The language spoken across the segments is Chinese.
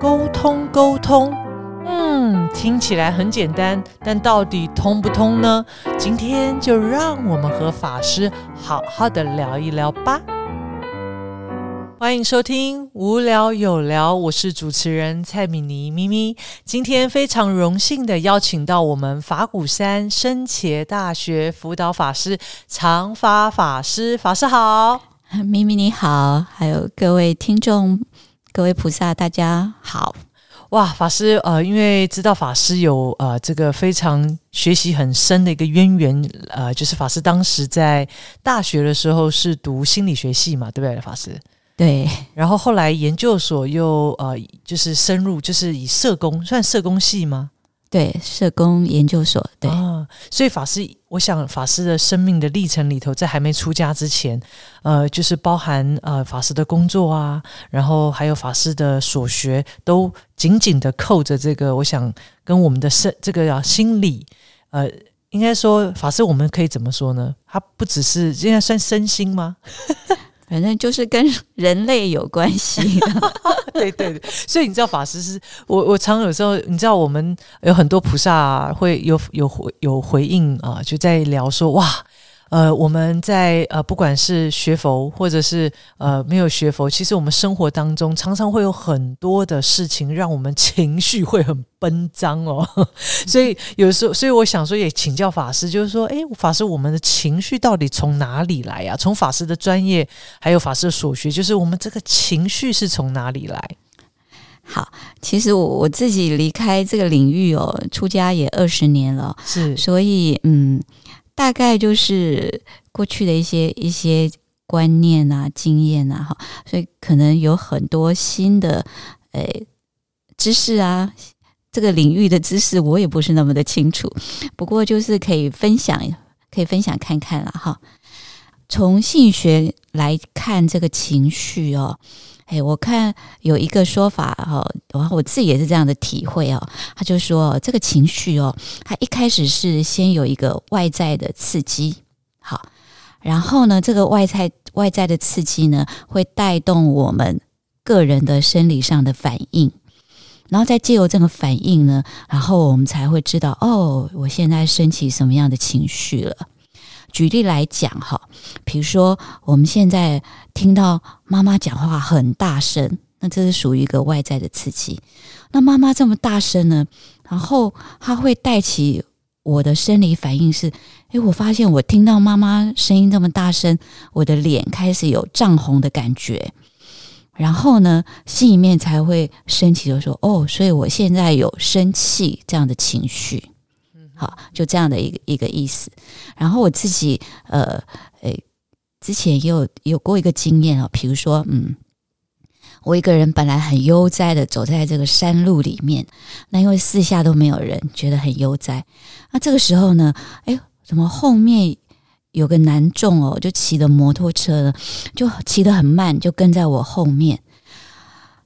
沟通沟通。嗯，听起来很简单，但到底通不通呢？今天就让我们和法师好好的聊一聊吧。欢迎收听《无聊有聊》，我是主持人蔡米妮咪咪。今天非常荣幸的邀请到我们法鼓山深茄大学辅导法师长发法师，法师好，咪咪你好，还有各位听众、各位菩萨，大家好。哇，法师，呃，因为知道法师有呃这个非常学习很深的一个渊源，呃，就是法师当时在大学的时候是读心理学系嘛，对不对，法师？对，然后后来研究所又呃就是深入，就是以社工算社工系吗？对，社工研究所。对，所以法师，我想法师的生命的历程里头，在还没出家之前，呃，就是包含呃法师的工作啊，然后还有法师的所学，都紧紧的扣着这个。我想跟我们的身这个啊心理，呃，应该说法师，我们可以怎么说呢？他不只是应该算身心吗？反正就是跟人类有关系，对对对，所以你知道法师是我我常有时候你知道我们有很多菩萨会有有回有回应啊，就在聊说哇。呃，我们在呃，不管是学佛或者是呃没有学佛，其实我们生活当中常常会有很多的事情，让我们情绪会很奔张哦。所以有时候，所以我想说，也请教法师，就是说，哎，法师，我们的情绪到底从哪里来呀？从法师的专业，还有法师的所学，就是我们这个情绪是从哪里来？好，其实我我自己离开这个领域哦，出家也二十年了，是，所以嗯。大概就是过去的一些一些观念啊、经验啊，哈，所以可能有很多新的诶知识啊，这个领域的知识我也不是那么的清楚，不过就是可以分享，可以分享看看了哈。从心理学来看，这个情绪哦。哎，我看有一个说法哈，然后我自己也是这样的体会哦。他就说，这个情绪哦，它一开始是先有一个外在的刺激，好，然后呢，这个外在外在的刺激呢，会带动我们个人的生理上的反应，然后再借由这个反应呢，然后我们才会知道，哦，我现在升起什么样的情绪了。举例来讲哈，比如说我们现在听到妈妈讲话很大声，那这是属于一个外在的刺激。那妈妈这么大声呢，然后它会带起我的生理反应是：诶，我发现我听到妈妈声音这么大声，我的脸开始有涨红的感觉，然后呢，心里面才会升起就说：哦，所以我现在有生气这样的情绪。好，就这样的一个一个意思。然后我自己呃，诶，之前也有有过一个经验啊，比如说，嗯，我一个人本来很悠哉的走在这个山路里面，那因为四下都没有人，觉得很悠哉。那这个时候呢，哎，怎么后面有个男众哦，就骑的摩托车呢，就骑得很慢，就跟在我后面。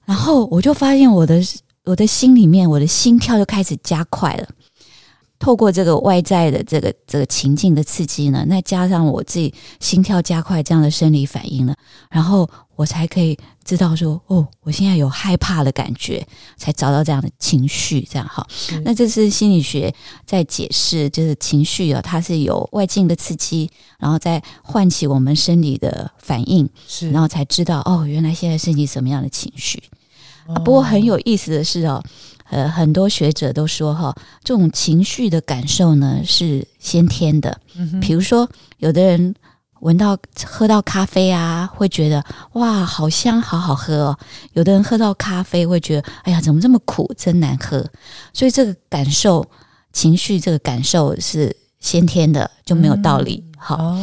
然后我就发现我的我的心里面，我的心跳就开始加快了。透过这个外在的这个这个情境的刺激呢，那加上我自己心跳加快这样的生理反应呢，然后我才可以知道说，哦，我现在有害怕的感觉，才找到这样的情绪，这样哈。那这是心理学在解释，就是情绪啊，它是有外境的刺激，然后再唤起我们生理的反应，是，然后才知道哦，原来现在是你什么样的情绪。啊不过很有意思的是哦。呃，很多学者都说哈，这种情绪的感受呢是先天的。嗯比如说，有的人闻到喝到咖啡啊，会觉得哇，好香，好好喝哦；有的人喝到咖啡会觉得，哎呀，怎么这么苦，真难喝。所以这个感受情绪，这个感受是先天的，就没有道理。好，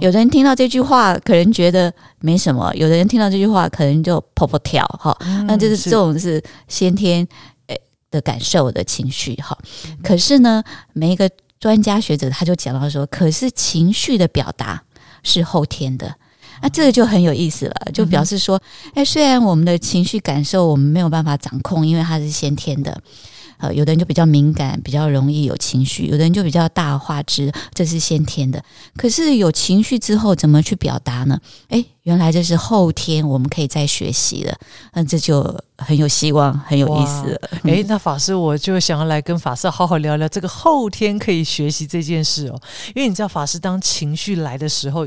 有的人听到这句话，可能觉得没什么；有的人听到这句话，可能就跑跑跳。哈，那就是这种是先天。的感受的情绪哈，可是呢，每一个专家学者他就讲到说，可是情绪的表达是后天的，那这个就很有意思了，就表示说，哎，虽然我们的情绪感受我们没有办法掌控，因为它是先天的，呃，有的人就比较敏感，比较容易有情绪；有的人就比较大话之，这是先天的。可是有情绪之后，怎么去表达呢？诶，原来这是后天我们可以再学习的，那这就很有希望，很有意思了。诶，那法师我就想要来跟法师好好聊聊这个后天可以学习这件事哦，因为你知道法师当情绪来的时候，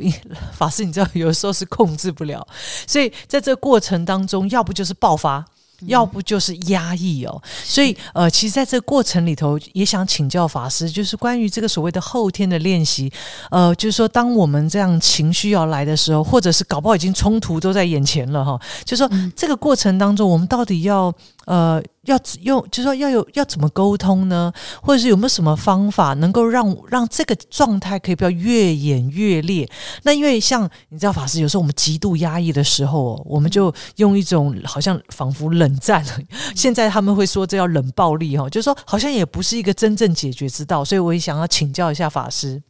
法师你知道有时候是控制不了，所以在这过程当中，要不就是爆发。要不就是压抑哦，所以呃，其实在这个过程里头，也想请教法师，就是关于这个所谓的后天的练习，呃，就是说，当我们这样情绪要来的时候，或者是搞不好已经冲突都在眼前了哈，就说这个过程当中，我们到底要。呃，要用，就说要有要怎么沟通呢？或者是有没有什么方法能够让让这个状态可以不要越演越烈？那因为像你知道，法师有时候我们极度压抑的时候，我们就用一种好像仿佛冷战。现在他们会说这叫冷暴力哈，就是说好像也不是一个真正解决之道。所以我也想要请教一下法师。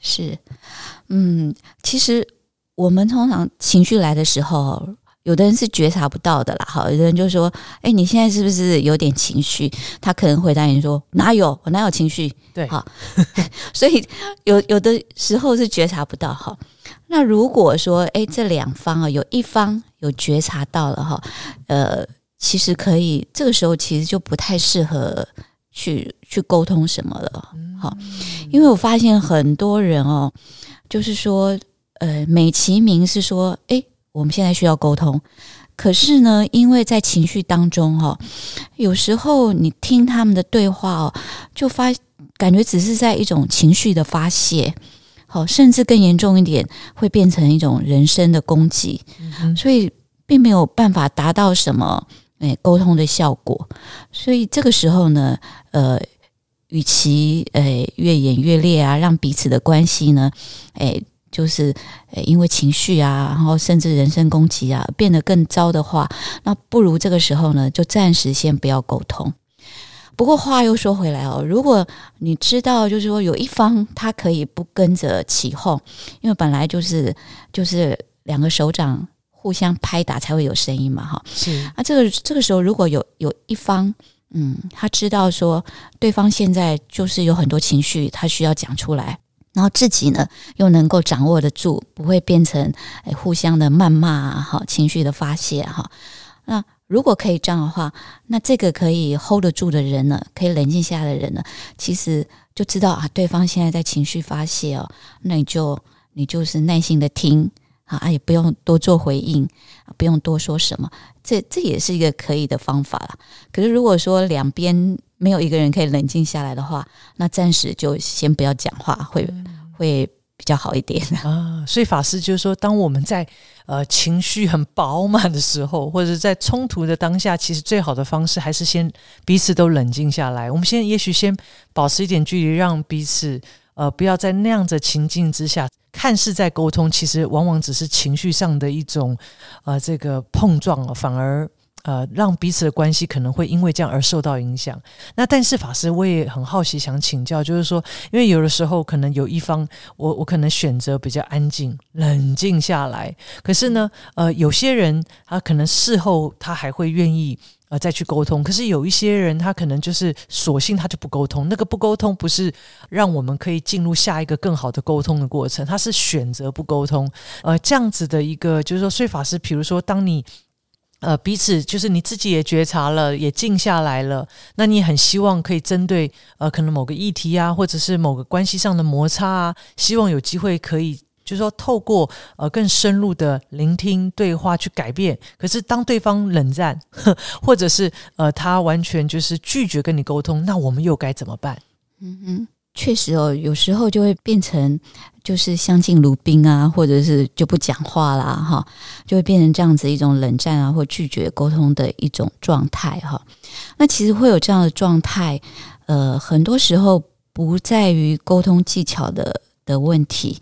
是，嗯，其实我们通常情绪来的时候。有的人是觉察不到的啦，哈，有的人就说：“哎，你现在是不是有点情绪？”他可能回答你说：“哪有，我哪有情绪？”对，好，所以有有的时候是觉察不到哈。那如果说，哎，这两方啊，有一方有觉察到了哈，呃，其实可以，这个时候其实就不太适合去去沟通什么了，好，因为我发现很多人哦，就是说，呃，美其名是说，哎。我们现在需要沟通，可是呢，因为在情绪当中哈，有时候你听他们的对话哦，就发感觉只是在一种情绪的发泄，好，甚至更严重一点，会变成一种人身的攻击，所以并没有办法达到什么诶沟通的效果。所以这个时候呢，呃，与其诶越演越烈啊，让彼此的关系呢，诶。就是因为情绪啊，然后甚至人身攻击啊，变得更糟的话，那不如这个时候呢，就暂时先不要沟通。不过话又说回来哦，如果你知道，就是说有一方他可以不跟着起哄，因为本来就是就是两个手掌互相拍打才会有声音嘛，哈。是啊，这个这个时候如果有有一方，嗯，他知道说对方现在就是有很多情绪，他需要讲出来。然后自己呢，又能够掌握得住，不会变成诶互相的谩骂啊，哈，情绪的发泄哈。那如果可以这样的话，那这个可以 hold 得住的人呢，可以冷静下来的人呢，其实就知道啊，对方现在在情绪发泄哦，那你就你就是耐心的听啊，也不用多做回应，不用多说什么，这这也是一个可以的方法了。可是如果说两边，没有一个人可以冷静下来的话，那暂时就先不要讲话，会会比较好一点啊。所以法师就是说，当我们在呃情绪很饱满的时候，或者在冲突的当下，其实最好的方式还是先彼此都冷静下来。我们先也许先保持一点距离，让彼此呃不要在那样的情境之下，看似在沟通，其实往往只是情绪上的一种呃这个碰撞，反而。呃，让彼此的关系可能会因为这样而受到影响。那但是法师，我也很好奇，想请教，就是说，因为有的时候可能有一方，我我可能选择比较安静、冷静下来。可是呢，呃，有些人他可能事后他还会愿意呃再去沟通。可是有一些人他可能就是索性他就不沟通。那个不沟通不是让我们可以进入下一个更好的沟通的过程，他是选择不沟通。呃，这样子的一个就是说，所以法师，比如说当你。呃，彼此就是你自己也觉察了，也静下来了。那你很希望可以针对呃，可能某个议题啊，或者是某个关系上的摩擦啊，希望有机会可以，就是说透过呃更深入的聆听对话去改变。可是当对方冷战，或者是呃他完全就是拒绝跟你沟通，那我们又该怎么办？嗯哼。确实哦，有时候就会变成就是相敬如宾啊，或者是就不讲话啦，哈，就会变成这样子一种冷战啊，或拒绝沟通的一种状态哈。那其实会有这样的状态，呃，很多时候不在于沟通技巧的的问题，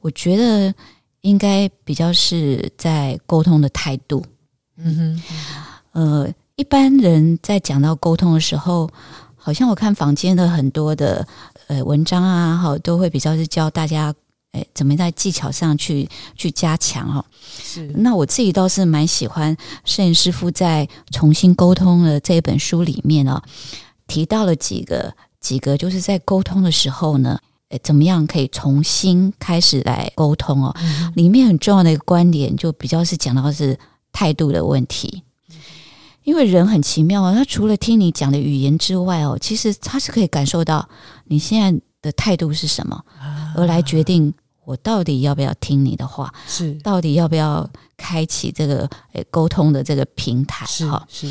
我觉得应该比较是在沟通的态度。嗯哼，呃，一般人在讲到沟通的时候，好像我看房间的很多的。呃，文章啊，哈，都会比较是教大家，哎，怎么在技巧上去去加强哈。是，那我自己倒是蛮喜欢摄影师傅在重新沟通的这一本书里面哦，提到了几个几个，就是在沟通的时候呢，诶，怎么样可以重新开始来沟通哦？里面很重要的一个观点，就比较是讲到是态度的问题。因为人很奇妙啊，他除了听你讲的语言之外哦，其实他是可以感受到你现在的态度是什么，而来决定我到底要不要听你的话，是到底要不要开启这个诶沟通的这个平台哈。是，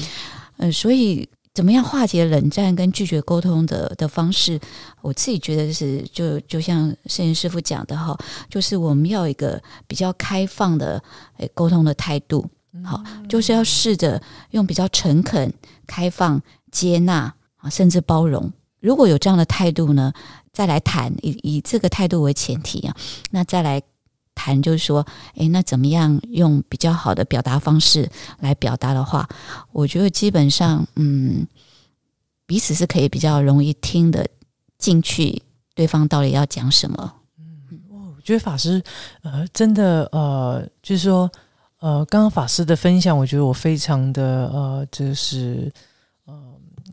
嗯，所以怎么样化解冷战跟拒绝沟通的的方式，我自己觉得是就就像圣严师傅讲的哈，就是我们要一个比较开放的诶沟通的态度。好，就是要试着用比较诚恳、开放、接纳啊，甚至包容。如果有这样的态度呢，再来谈以以这个态度为前提啊，那再来谈就是说，诶，那怎么样用比较好的表达方式来表达的话，我觉得基本上，嗯，彼此是可以比较容易听得进去对方到底要讲什么。嗯，我觉得法师呃，真的呃，就是说。呃，刚刚法师的分享，我觉得我非常的呃，就是呃，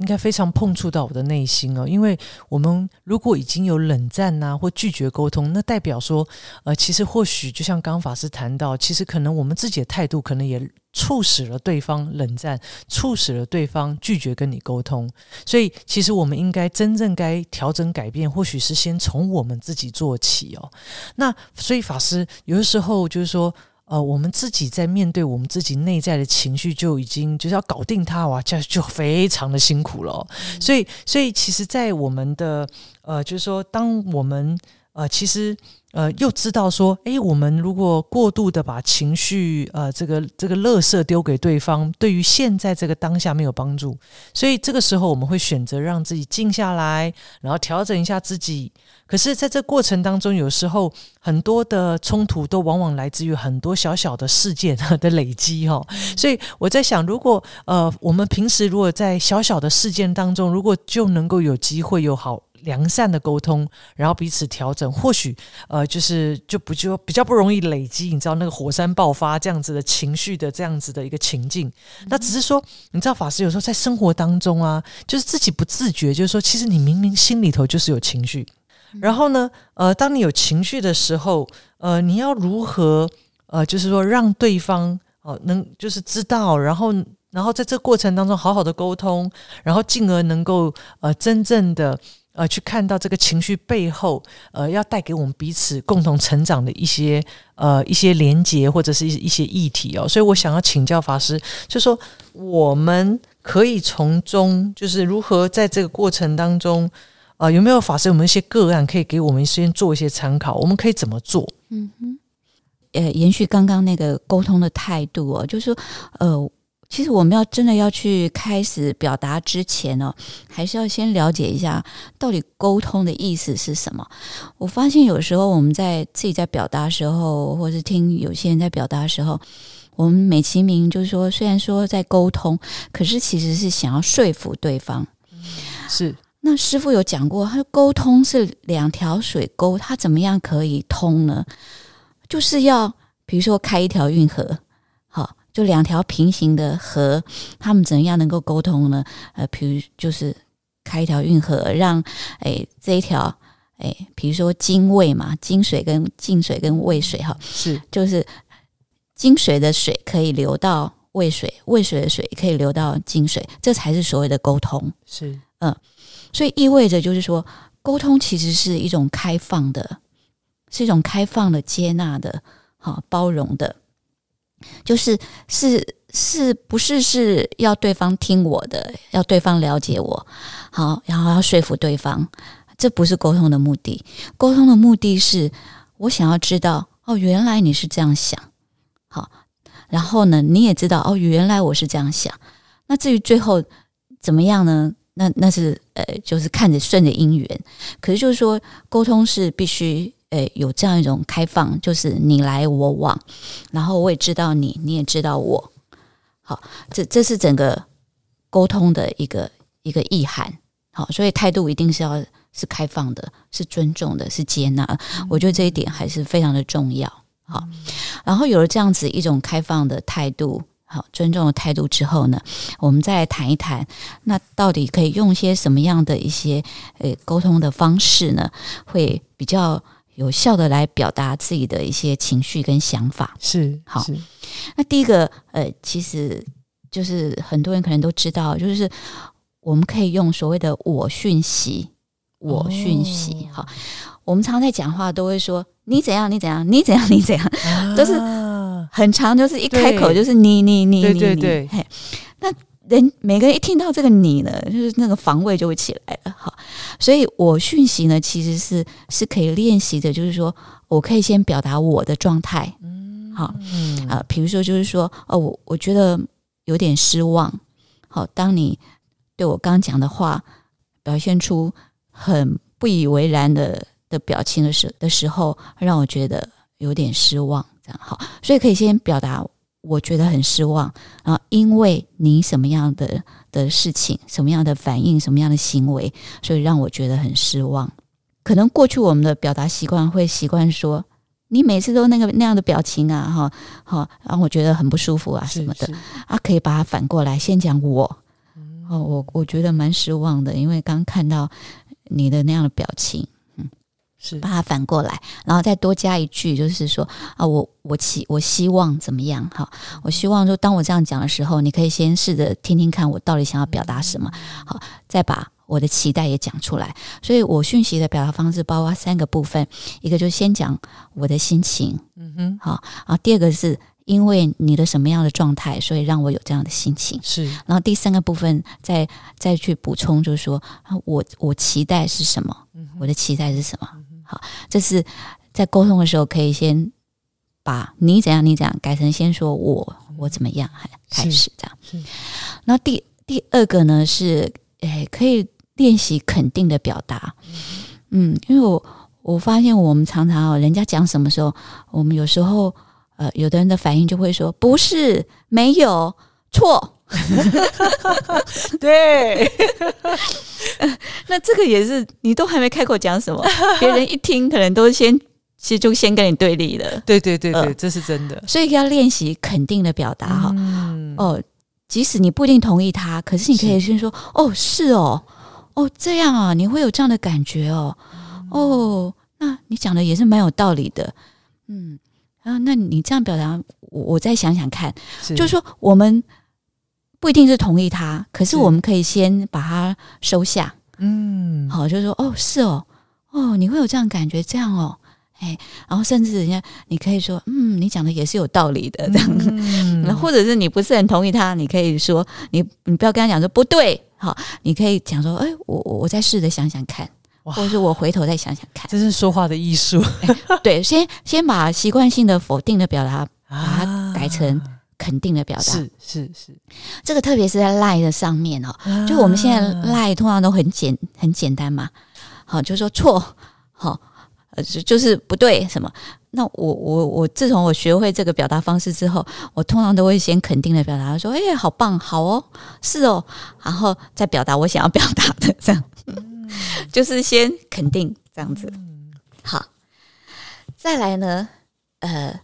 应该非常碰触到我的内心哦。因为我们如果已经有冷战呐，或拒绝沟通，那代表说，呃，其实或许就像刚刚法师谈到，其实可能我们自己的态度，可能也促使了对方冷战，促使了对方拒绝跟你沟通。所以，其实我们应该真正该调整改变，或许是先从我们自己做起哦。那所以法师有的时候就是说。呃，我们自己在面对我们自己内在的情绪，就已经就是要搞定它哇，这就非常的辛苦了。所以，所以其实，在我们的呃，就是说，当我们呃，其实。呃，又知道说，诶，我们如果过度的把情绪，呃，这个这个乐色丢给对方，对于现在这个当下没有帮助，所以这个时候我们会选择让自己静下来，然后调整一下自己。可是，在这过程当中，有时候很多的冲突都往往来自于很多小小的事件 的累积，哈。所以我在想，如果呃，我们平时如果在小小的事件当中，如果就能够有机会有好。良善的沟通，然后彼此调整，或许呃，就是就不就比较不容易累积，你知道那个火山爆发这样子的情绪的这样子的一个情境。那只是说，你知道法师有时候在生活当中啊，就是自己不自觉，就是说，其实你明明心里头就是有情绪，然后呢，呃，当你有情绪的时候，呃，你要如何呃，就是说让对方哦能就是知道，然后然后在这过程当中好好的沟通，然后进而能够呃真正的。呃，去看到这个情绪背后，呃，要带给我们彼此共同成长的一些呃一些连结或者是一些议题哦，所以我想要请教法师，就说我们可以从中就是如何在这个过程当中，呃，有没有法师有没有一些个案可以给我们先做一些参考？我们可以怎么做？嗯哼，呃，延续刚刚那个沟通的态度哦，就是说，呃。其实我们要真的要去开始表达之前呢，还是要先了解一下到底沟通的意思是什么。我发现有时候我们在自己在表达时候，或是听有些人在表达的时候，我们美其名就是说，虽然说在沟通，可是其实是想要说服对方。是那师傅有讲过，他说沟通是两条水沟，它怎么样可以通呢？就是要比如说开一条运河。就两条平行的河，他们怎样能够沟通呢？呃，比如就是开一条运河，让诶这一条诶，比如说泾渭嘛，泾水跟泾水跟渭水哈，是就是泾水的水可以流到渭水，渭水的水可以流到泾水，这才是所谓的沟通。是嗯，所以意味着就是说，沟通其实是一种开放的，是一种开放的、接纳的、好包容的。就是是是不是是要对方听我的，要对方了解我，好，然后要说服对方，这不是沟通的目的。沟通的目的是我想要知道，哦，原来你是这样想，好，然后呢，你也知道，哦，原来我是这样想。那至于最后怎么样呢？那那是呃，就是看着顺着因缘。可是就是说，沟通是必须。诶，有这样一种开放，就是你来我往，然后我也知道你，你也知道我。好，这这是整个沟通的一个一个意涵。好，所以态度一定是要是开放的，是尊重的，是接纳。我觉得这一点还是非常的重要。好，然后有了这样子一种开放的态度，好尊重的态度之后呢，我们再来谈一谈，那到底可以用一些什么样的一些呃沟通的方式呢？会比较有效的来表达自己的一些情绪跟想法。是好是那第一个，呃，其实就是很多人可能都知道，就是我们可以用所谓的“我讯息”，我讯息。好，我们常常在讲话都会说你怎样，你怎样，你怎样，你怎样，都是啊很长，就是一开口就是你你你对你你。对对嘿，那人每个人一听到这个你呢，就是那个防卫就会起来了。好，所以我讯息呢，其实是是可以练习的，就是说我可以先表达我的状态。好，嗯啊，比如说就是说，哦，我我觉得有点失望。好，当你对我刚讲的话表现出很不以为然的的表情的时的时候，让我觉得有点失望。这样好，所以可以先表达我觉得很失望，然后因为你什么样的的事情、什么样的反应、什么样的行为，所以让我觉得很失望。可能过去我们的表达习惯会习惯说。你每次都那个那样的表情啊，哈，好，让我觉得很不舒服啊，什么的啊，可以把它反过来，先讲我，哦，我我觉得蛮失望的，因为刚看到你的那样的表情，是把它反过来，然后再多加一句，就是说啊，我我希我希望怎么样？哈，我希望说，当我这样讲的时候，你可以先试着听听看，我到底想要表达什么，好，再把我的期待也讲出来。所以我讯息的表达方式包括三个部分，一个就是先讲我的心情，嗯哼好，然后第二个是因为你的什么样的状态，所以让我有这样的心情。是然后第三个部分再再去补充，就是说啊我我期待是什么，我的期待是什么？好，这是在沟通的时候可以先把你怎样你怎样改成先说我我怎么样，还开始这样是。然后第第二个呢是，诶，可以练习肯定的表达。嗯，因为我我发现我们常常哦，人家讲什么时候，我们有时候呃，有的人的反应就会说不是，没有，错。对，那这个也是你都还没开口讲什么，别人一听可能都先其实就先跟你对立了，对对对对，呃。这是真的。所以要练习肯定的表达哈。嗯，哦，即使你不一定同意他，可是你可以先说哦，是哦，哦这样啊，你会有这样的感觉哦，哦，那你讲的也是蛮有道理的，嗯，啊，那你这样表达，我我再想想看，是。就是说我们不一定是同意他，可是是我们可以先把它收下，嗯，好，就是说哦，是哦，哦，你会有这样感觉，这样哦。哎，然后甚至人家，你可以说，嗯，你讲的也是有道理的，这样。嗯那 或者是你不是很同意他，你可以说你你不要跟他讲说不对，好，你可以讲说，哎，我我我再试着想想看，哇或者是我回头再想想看。这是说话的艺术，对，先先把习惯性的否定的表达把它啊改成肯定的表达。是是是，这个特别是在赖的上面哦，啊就我们现在赖通常都很简很简单嘛，好，就说错，好，呃，就就是不对什么。那我我我自从我学会这个表达方式之后，我通常都会先肯定的表达，说：“哎、呀，好棒，好哦，是哦。”然后再表达我想要表达的，这样，就是先肯定这样子。好，再来呢，呃，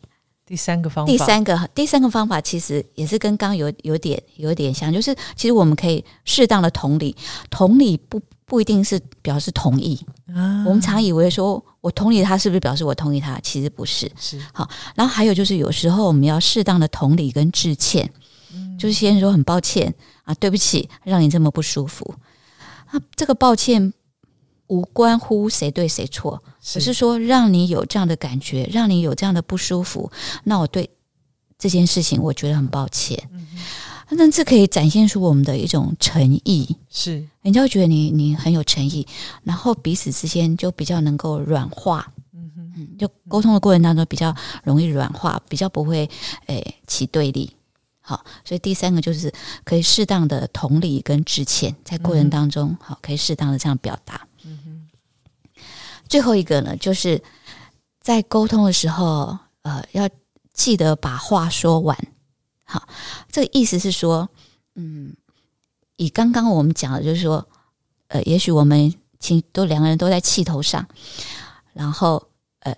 第三个方法，第三个第三个方法其实也是跟刚刚有有点有点像，就是其实我们可以适当的同理，同理不不一定是表示同意。啊我们常以为说我同理他是不是表示我同意他？其实不是。是好然后还有就是有时候我们要适当的同理跟致歉，就是先说很抱歉啊，对不起，让你这么不舒服。啊，这个抱歉无关乎谁对谁错，只是说让你有这样的感觉，让你有这样的不舒服，那我对这件事情我觉得很抱歉。那这可以展现出我们的一种诚意，是。人家会觉得你你很有诚意，然后彼此之间就比较能够软化，嗯就沟通的过程当中比较容易软化，比较不会诶起对立。好，所以第三个就是可以适当的同理跟致歉，在过程当中，好可以适当的这样表达。最后一个呢，就是在沟通的时候，呃，要记得把话说完。好，这个意思是说，嗯，以刚刚我们讲的，就是说，呃，也许我们情都两个人都在气头上，然后呃，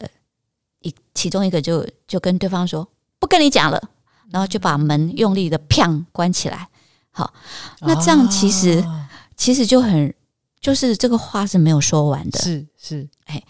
一其中一个就就跟对方说不跟你讲了，然后就把门用力的砰关起来。好，那这样其实、啊其实就很，就是这个话是没有说完的。是是哎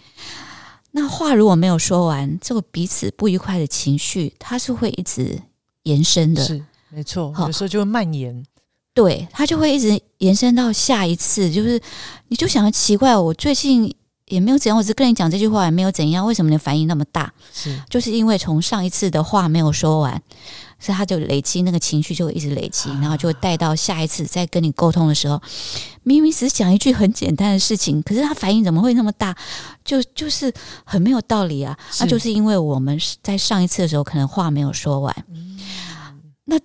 那话如果没有说完，这个彼此不愉快的情绪，它是会一直延伸的。是没错，好有时候就会蔓延。对，它就会一直延伸到下一次。就是你就想奇怪，我最近也没有怎样，我只跟你讲这句话也没有怎样，为什么你的反应那么大？是就是因为从上一次的话没有说完，所以他就累积那个情绪就会一直累积，然后就会带到下一次再跟你沟通的时候，明明只是讲一句很简单的事情，可是他反应怎么会那么大？就就是很没有道理啊！是那就是因为我们是在上一次的时候可能话没有说完，那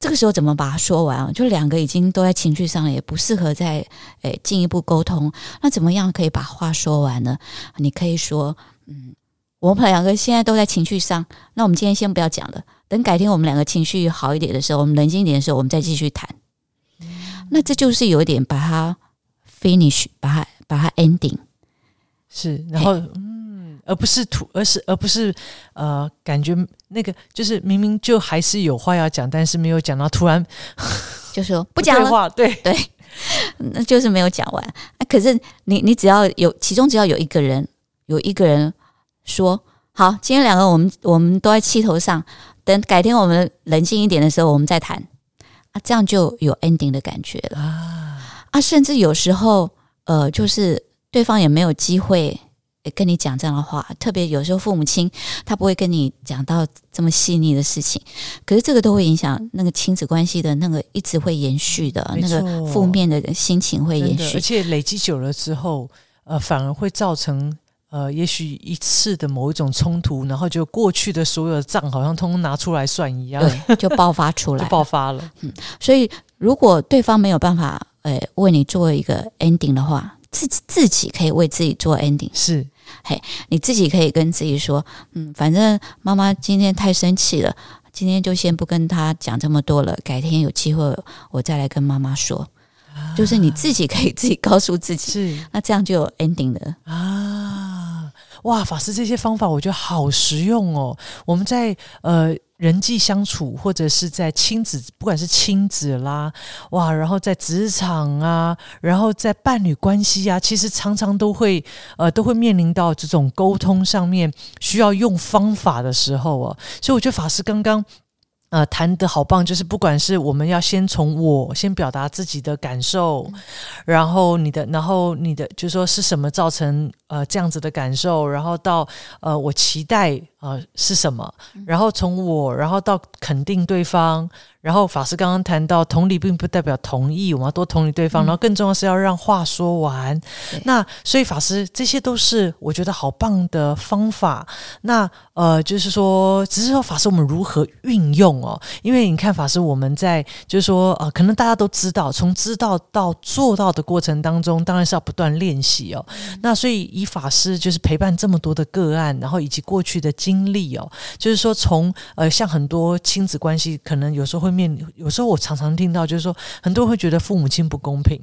这个时候怎么把它说完啊？就两个已经都在情绪上了，也不适合再诶进一步沟通。那怎么样可以把话说完呢？你可以说，嗯，我们两个现在都在情绪上，那我们今天先不要讲了，等改天我们两个情绪好一点的时候，我们冷静一点的时候，我们再继续谈。那这就是有一点把它 finish，把它把它 ending。是，然后嗯，而不是突，而是而不是呃，感觉那个就是明明就还是有话要讲，但是没有讲到，突然 就说 不讲了，对话，对对，那就是没有讲完。啊、可是你你只要有其中只要有一个人有一个人说好，今天两个我们我们都在气头上，等改天我们冷静一点的时候我们再谈啊，这样就有 ending 的感觉了啊，啊。甚至有时候呃，就是对方也没有机会。诶跟你讲这样的话，特别有时候父母亲他不会跟你讲到这么细腻的事情，可是这个都会影响那个亲子关系的那个一直会延续的那个负面的心情会延续，而。且累积久了之后，呃，反而会造成。呃，也许一次的某一种冲突，然后就过去的所有的账，好像通通拿出来算一样，对，就爆发出 来就。爆发了。嗯所以，如果对方没有办法，呃，为你做一个 ending 的话，自己自己可以为自己做 ending。是嘿你自己可以跟自己说，嗯，反正妈妈今天太生气了，今天就先不跟她讲这么多了，改天有机会我再来跟妈妈说。就是你自己可以自己告诉自己，是那这样就有 ending 了。啊，哇，法师这些方法我觉得好实用哦。我们在呃人际相处，或者是在亲子，不管是亲子啦，哇，然后在职场啊，然后在伴侣关系啊，其实常常都会呃都会面临到这种沟通上面需要用方法的时候哦。所以我觉得法师刚刚。呃，谈的好棒，就是不管是我们要先从我先表达自己的感受，然后你的，然后你的，就说是什么造成呃这样子的感受，然后到呃我期待呃是什么，然后从我，然后到肯定对方，然后法师刚刚谈到同理并不代表同意，我们要多同理对方，然后更重要是要让话说完。那所以法师这些都是我觉得好棒的方法。那呃，就是说，只是说法师我们如何运用哦？因为你看法师我们在就是说呃，可能大家都知道，从知道到做到的过程当中，当然是要不断练习哦。那所以以法师就是陪伴这么多的个案，然后以及过去的经历哦，就是说从呃像很多亲子关系，可能有时候会面，有时候我常常听到就是说，很多人会觉得父母亲不公平，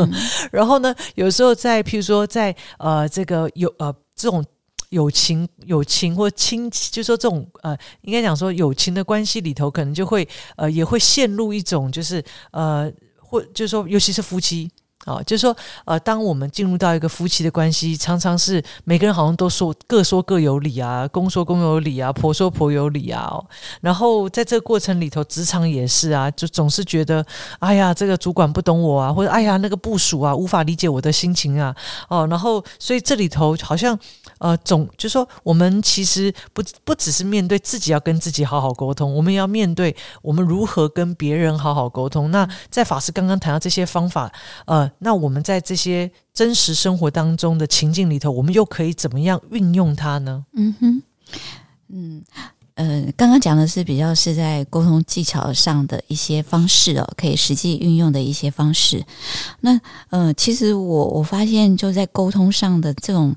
然后呢，有时候在譬如说在呃这个有呃这种。友情、友情或亲，就说这种呃，应该讲说友情的关系里头，可能就会呃，也会陷入一种就是呃，或就是说，尤其是夫妻。啊，就是说，呃，当我们进入到一个夫妻的关系，常常是每个人好像都说各说各有理啊，公说公有理啊，婆说婆有理啊、哦。然后在这个过程里头，职场也是啊，就总是觉得，哎呀，这个主管不懂我啊，或者哎呀，那个部属啊，无法理解我的心情啊，哦，然后所以这里头好像呃，总就说我们其实不不只是面对自己要跟自己好好沟通，我们要面对我们如何跟别人好好沟通。那在法师刚刚谈到这些方法，呃。那我们在这些真实生活当中的情境里头，我们又可以怎么样运用它呢？嗯哼，嗯呃，刚刚讲的是比较是在沟通技巧上的一些方式哦，可以实际运用的一些方式。那呃，其实我我发现就在沟通上的这种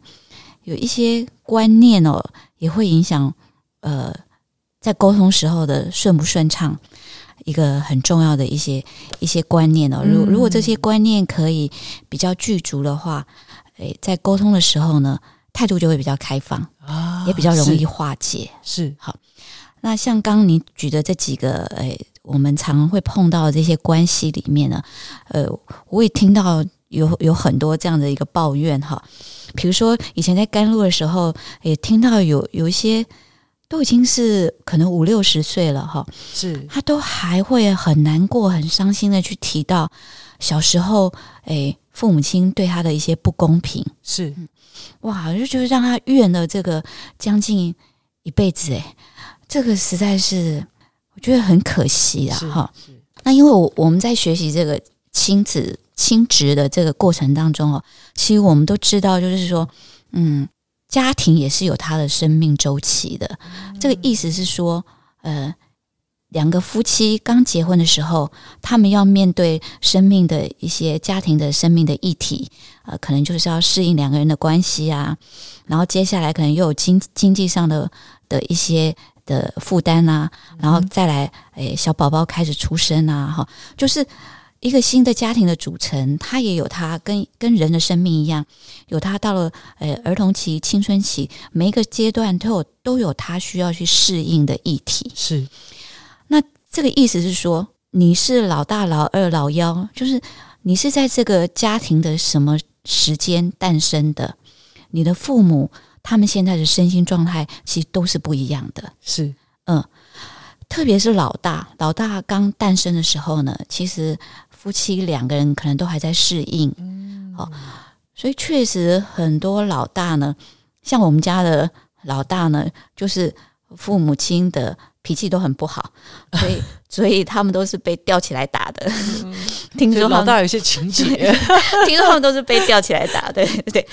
有一些观念哦，也会影响呃在沟通时候的顺不顺畅。一个很重要的一些一些观念哦，如如果这些观念可以比较具足的话，诶，在沟通的时候呢，态度就会比较开放啊，也比较容易化解。是好，那像刚刚你举的这几个，诶，我们常会碰到的这些关系里面呢，呃，我也听到有有很多这样的一个抱怨哈。比如说以前在甘露的时候，也听到有有一些都已经是可能五六十岁了哈，是。他都还会很难过、很伤心的去提到小时候，诶，父母亲对他的一些不公平，是。哇，就觉得让他怨了这个将近一辈子，诶，这个实在是我觉得很可惜啊，哈。那因为我我们在学习这个亲子亲职的这个过程当中哦，其实我们都知道，就是说，嗯，家庭也是有它的生命周期的。这个意思是说，呃，两个夫妻刚结婚的时候，他们要面对生命的一些家庭的生命的议题，呃，可能就是要适应两个人的关系啊，然后接下来可能又有经经济上的的一些。的负担啊，然后再来，诶，小宝宝开始出生啊，哈，就是一个新的家庭的组成，它也有它跟跟人的生命一样，有它到了呃儿童期、青春期，每一个阶段都有都有它需要去适应的议题。是，那这个意思是说，你是老大、老二、老幺，就是你是在这个家庭的什么时间诞生的？你的父母。他们现在的身心状态其实都是不一样的，是嗯，特别是老大，老大刚诞生的时候呢，其实夫妻两个人可能都还在适应，嗯，好，所以确实很多老大呢，像我们家的老大呢，就是父母亲的脾气都很不好，所以所以他们都是被吊起来打的。听说老大有些情节，听说他们都是被吊起来打，对对。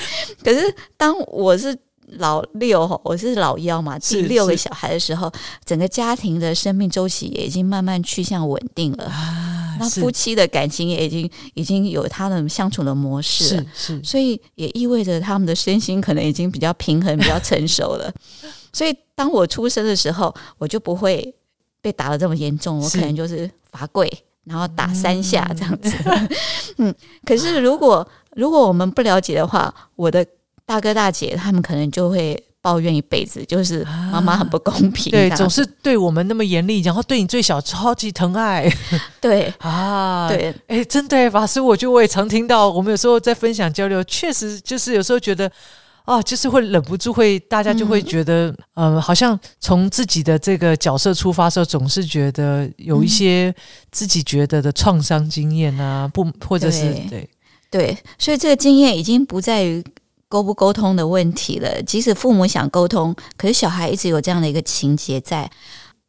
可是当我是。老六，我是老幺嘛，第六个小孩的时候，整个家庭的生命周期也已经慢慢趋向稳定了。那夫妻的感情也已经已经有他的相处的模式了，是，所以也意味着他们的身心可能已经比较平衡、比较成熟了。所以当我出生的时候，我就不会被打的这么严重，我可能就是罚跪，然后打三下这样子。嗯，可是如果如果我们不了解的话，我的。大哥大姐他们可能就会抱怨一辈子，就是妈妈很不公平，对，总是对我们那么严厉，然后对你最小超级疼爱，对。啊，对，哎，真的法师，我觉得我也常听到，我们有时候在分享交流，确实就是有时候觉得啊，就是会忍不住会，大家就会觉得，呃，好像从自己的这个角色出发时候，总是觉得有一些自己觉得的创伤经验啊，不，或者是对。对，所以这个经验已经不在于。沟不沟通的问题了。即使父母想沟通，可是小孩一直有这样的一个情节在，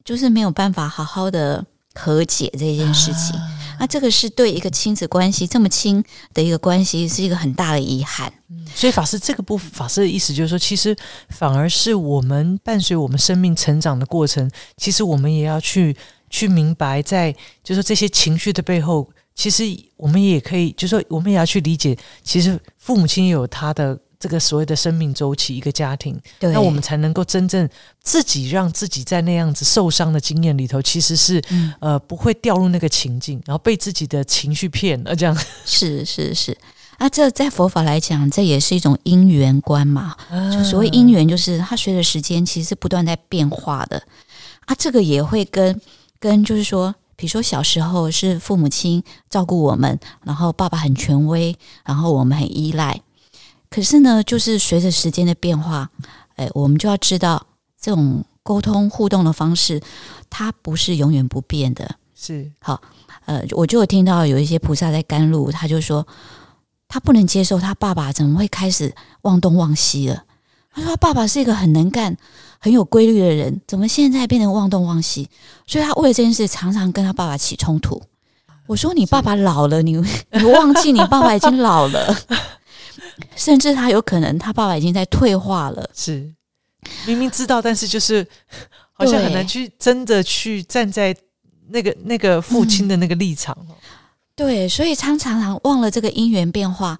就是没有办法好好的和解这件事情。那这个是对一个亲子关系这么亲的一个关系，是一个很大的遗憾。所以法师这个部分法师的意思就是说，其实反而是我们伴随我们生命成长的过程，其实我们也要去去明白，在就是这些情绪的背后。其实我们也可以，就说我们也要去理解，其实父母亲也有他的这个所谓的生命周期，一个家庭，那我们才能够真正自己让自己在那样子受伤的经验里头，其实是呃不会掉入那个情境，然后被自己的情绪骗了。这样是是是，啊，这在佛法来讲，这也是一种因缘观嘛。就所谓因缘，就是它随着时间其实是不断在变化的。啊，这个也会跟跟就是说。比如说小时候是父母亲照顾我们，然后爸爸很权威，然后我们很依赖。可是呢，就是随着时间的变化，哎，我们就要知道这种沟通互动的方式，它不是永远不变的。是好，呃，我就有听到有一些菩萨在甘露，他就说他不能接受他爸爸怎么会开始忘东忘西了。他说他爸爸是一个很能干。很有规律的人，怎么现在变成忘东忘西？所以他为了这件事，常常跟他爸爸起冲突。我说：“你爸爸老了，你 你忘记你爸爸已经老了，甚至他有可能他爸爸已经在退化了。”是明明知道，但是就是好像很难去真的去站在那个那个父亲的那个立场。对，所以常常常忘了这个因缘变化。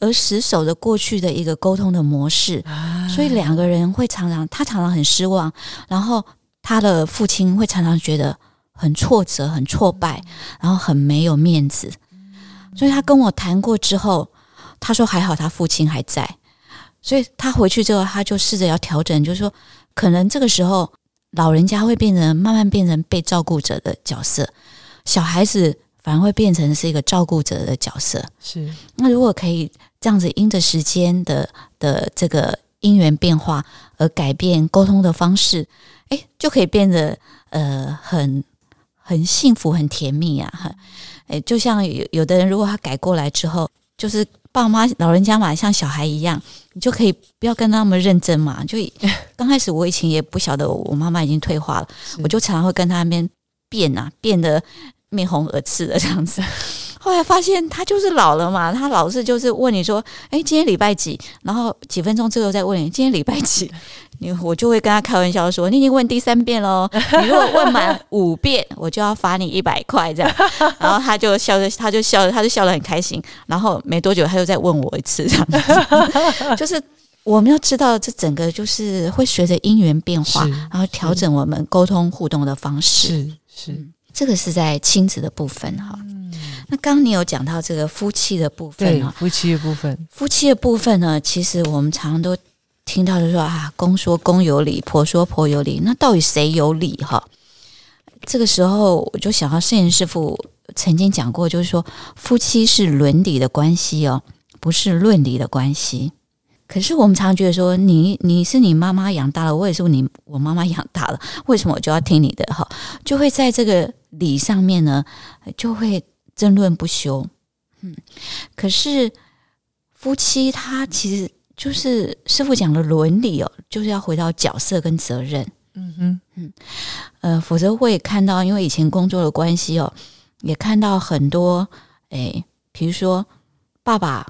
而死守着过去的一个沟通的模式，所以两个人会常常，他常常很失望，然后他的父亲会常常觉得很挫折、很挫败，然后很没有面子。所以他跟我谈过之后，他说还好他父亲还在，所以他回去之后，他就试着要调整，就是说可能这个时候老人家会变成慢慢变成被照顾者的角色，小孩子反而会变成是一个照顾者的角色。是，那如果可以这样子，因着时间的的这个因缘变化而改变沟通的方式，诶，就可以变得呃很很幸福、很甜蜜啊！哈，哎，就像有有的人，如果他改过来之后，就是爸妈老人家嘛，像小孩一样，你就可以不要跟他们认真嘛。就 刚开始我以前也不晓得我妈妈已经退化了，我就常常会跟他那边变啊，变得面红耳赤的这样子。后来发现他就是老了嘛，他老是就是问你说：“哎，今天礼拜几？”然后几分钟之后再问你：“今天礼拜几？”你我就会跟他开玩笑说：“你已经问第三遍喽，你如果问满五遍，我就要罚你一百块这样。”然后他就笑着，他就笑着，他就笑得很开心。然后没多久，他又再问我一次这样子。就是我们要知道，这整个就是会随着因缘变化，然后调整我们沟通互动的方式。是是，这个是在亲子的部分哈。嗯那刚刚你有讲到这个夫妻的部分啊，夫妻的部分，夫妻的部分呢，其实我们常常都听到就说啊，公说公有理，婆说婆有理，那到底谁有理哈？这个时候我就想到圣严师傅曾经讲过，就是说夫妻是伦理的关系哦，不是论理的关系。可是我们常常觉得说，你你是你妈妈养大了，我也是你我妈妈养大了，为什么我就要听你的哈？就会在这个理上面呢，就会。争论不休，嗯，可是夫妻他其实就是师傅讲的伦理哦，就是要回到角色跟责任，嗯哼，嗯，呃，否则会看到，因为以前工作的关系哦，也看到很多，哎，比如说爸爸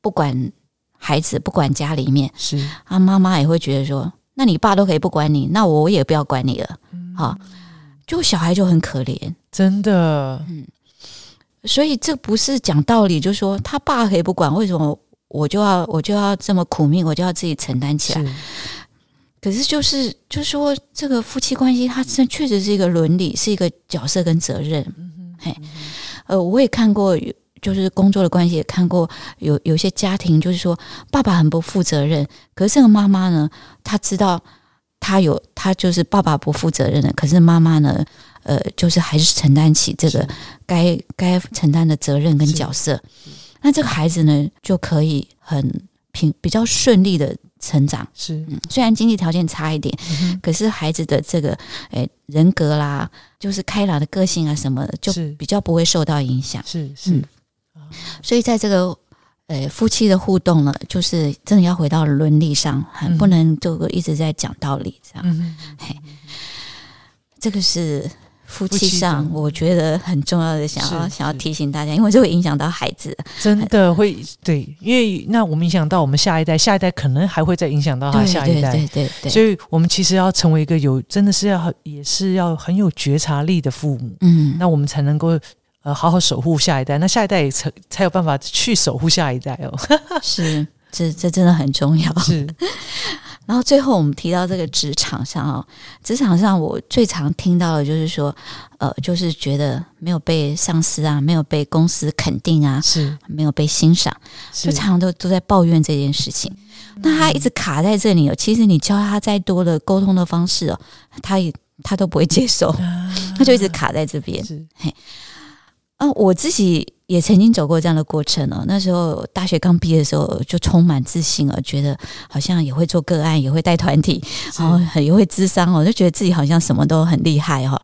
不管孩子，不管家里面，是。啊，妈妈也会觉得说，那你爸都可以不管你，那我也不要管你了，好，就小孩就很可怜，真的，嗯。所以这不是讲道理，就是说他爸可以不管，为什么我就要我就要这么苦命，我就要自己承担起来？可是就是就是说，这个夫妻关系，它这确实是一个伦理，是一个角色跟责任。嘿，呃，我也看过，就是工作的关系也看过，有有些家庭就是说，爸爸很不负责任，可是这个妈妈呢，她知道她有她就是爸爸不负责任的，可是妈妈呢？呃，就是还是承担起这个该该承担的责任跟角色，那这个孩子呢，就可以很平比较顺利的成长。是，嗯，虽然经济条件差一点，可是孩子的这个诶人格啦，就是开朗的个性啊什么的，就比较不会受到影响。是是，所以在这个呃夫妻的互动呢，就是真的要回到伦理上，很不能就一直在讲道理这样。嘿，这个是。夫妻上，我觉得很重要的，想要想要提醒大家，因为这会影响到孩子，真的会对，因为那我们影响到我们下一代，下一代可能还会再影响到他下一代，对对对，所以我们其实要成为一个有，真的是要也是要很有觉察力的父母，嗯，那我们才能够呃好好守护下一代，那下一代也才才有办法去守护下一代哦，是，这这真的很重要，是。然后最后我们提到这个职场上哦，职场上我最常听到的就是说，呃，就是觉得没有被上司啊，没有被公司肯定啊，是没有被欣赏，就常常都都在抱怨这件事情。那他一直卡在这里哦，其实你教他再多的沟通的方式哦，他也他都不会接受，他就一直卡在这边。嘿，啊，我自己。也曾经走过这样的过程哦。那时候大学刚毕业的时候，就充满自信哦，觉得好像也会做个案，也会带团体，然后也会智商哦，就觉得自己好像什么都很厉害哈。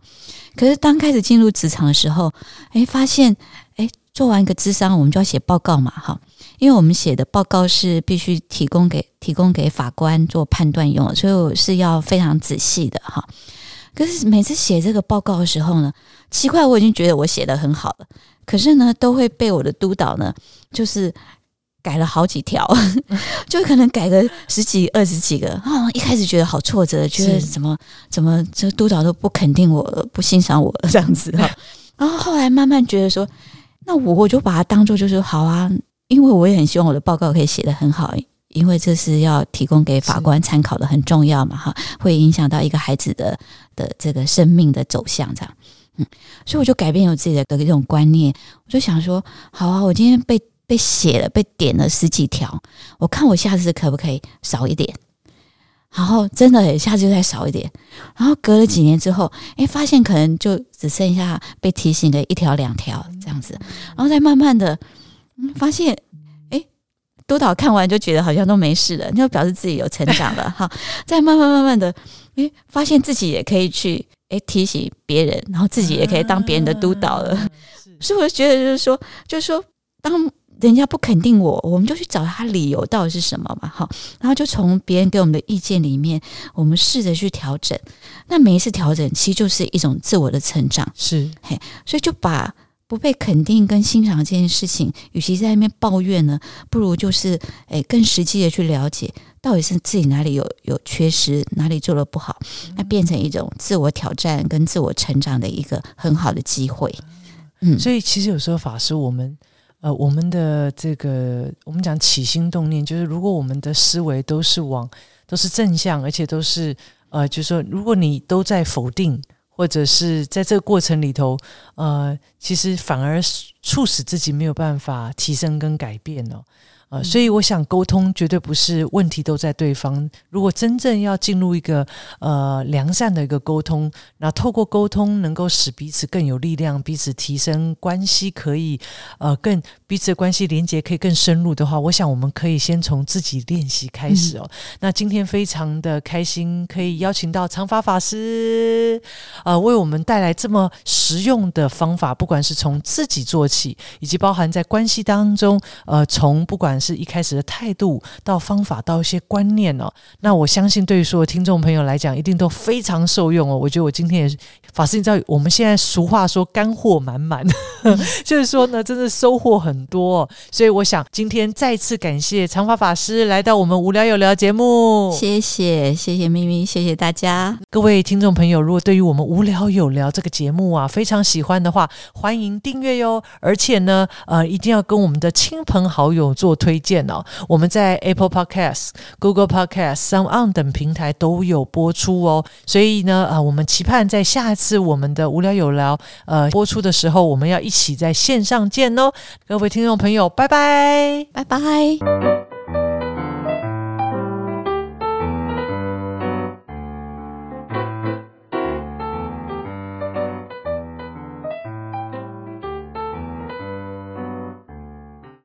可是当开始进入职场的时候，哎，发现哎，做完一个智商，我们就要写报告嘛哈，因为我们写的报告是必须提供给提供给法官做判断用，所以我是要非常仔细的哈。可是每次写这个报告的时候呢，奇怪，我已经觉得我写的很好了。可是呢，都会被我的督导呢，就是改了好几条，就可能改个十几、二十几个啊！一开始觉得好挫折，觉得怎么怎么这督导都不肯定我，不欣赏我 这样子哈。然后后来慢慢觉得说，那我我就把它当做就是好啊，因为我也很希望我的报告可以写得很好，因为这是要提供给法官参考的，很重要嘛哈，会影响到一个孩子的的这个生命的走向这样。所以我就改变我自己的这种观念，我就想说，好啊，我今天被被写了，被点了十几条，我看我下次可不可以少一点？然后真的下次就再少一点，然后隔了几年之后，哎，发现可能就只剩下被提醒的一条两条这样子，然后再慢慢的，嗯，发现，哎，督导看完就觉得好像都没事了，那就表示自己有成长了哈。再慢慢慢慢的，哎，发现自己也可以去，哎，提醒别人，然后自己也可以当别人的督导了。所以我就觉得，就是说，就是说，当。人家不肯定我，我们就去找他理由到底是什么嘛？哈，然后就从别人给我们的意见里面，我们试着去调整。那每一次调整，其实就是一种自我的成长。是，嘿，所以就把不被肯定跟欣赏这件事情，与其在那边抱怨呢，不如就是诶更实际的去了解，到底是自己哪里有有缺失，哪里做的不好，那变成一种自我挑战跟自我成长的一个很好的机会。嗯，所以其实有时候法师我们。呃，我们的这个，我们讲起心动念，就是如果我们的思维都是往都是正向，而且都是呃，就是说，如果你都在否定，或者是在这个过程里头，呃，其实反而促使自己没有办法提升跟改变哦。呃，所以我想沟通绝对不是问题都在对方。如果真正要进入一个呃良善的一个沟通，那透过沟通能够使彼此更有力量，彼此提升关系，可以呃更彼此的关系连接可以更深入的话，我想我们可以先从自己练习开始哦。那今天非常的开心，可以邀请到长发法师，呃，为我们带来这么实用的方法，不管是从自己做起，以及包含在关系当中，呃，从不管是一开始的态度，到方法，到一些观念哦。那我相信，对于所有听众朋友来讲，一定都非常受用哦。我觉得我今天也是法师，你知道，我们现在俗话说干货满满，就是说呢，真的收获很多。所以我想今天再次感谢长发法师来到我们无聊有聊节目，谢谢谢谢咪咪，谢谢大家，各位听众朋友。如果对于我们无聊有聊这个节目啊非常喜欢的话，欢迎订阅哟。而且呢，呃，一定要跟我们的亲朋好友做推。推荐哦，我们在 Apple Podcast、Google Podcast、Sound On 等平台都有播出哦。所以呢，啊，我们期盼在下一次我们的无聊有聊呃播出的时候，我们要一起在线上见哦。各位听众朋友，拜拜，拜拜。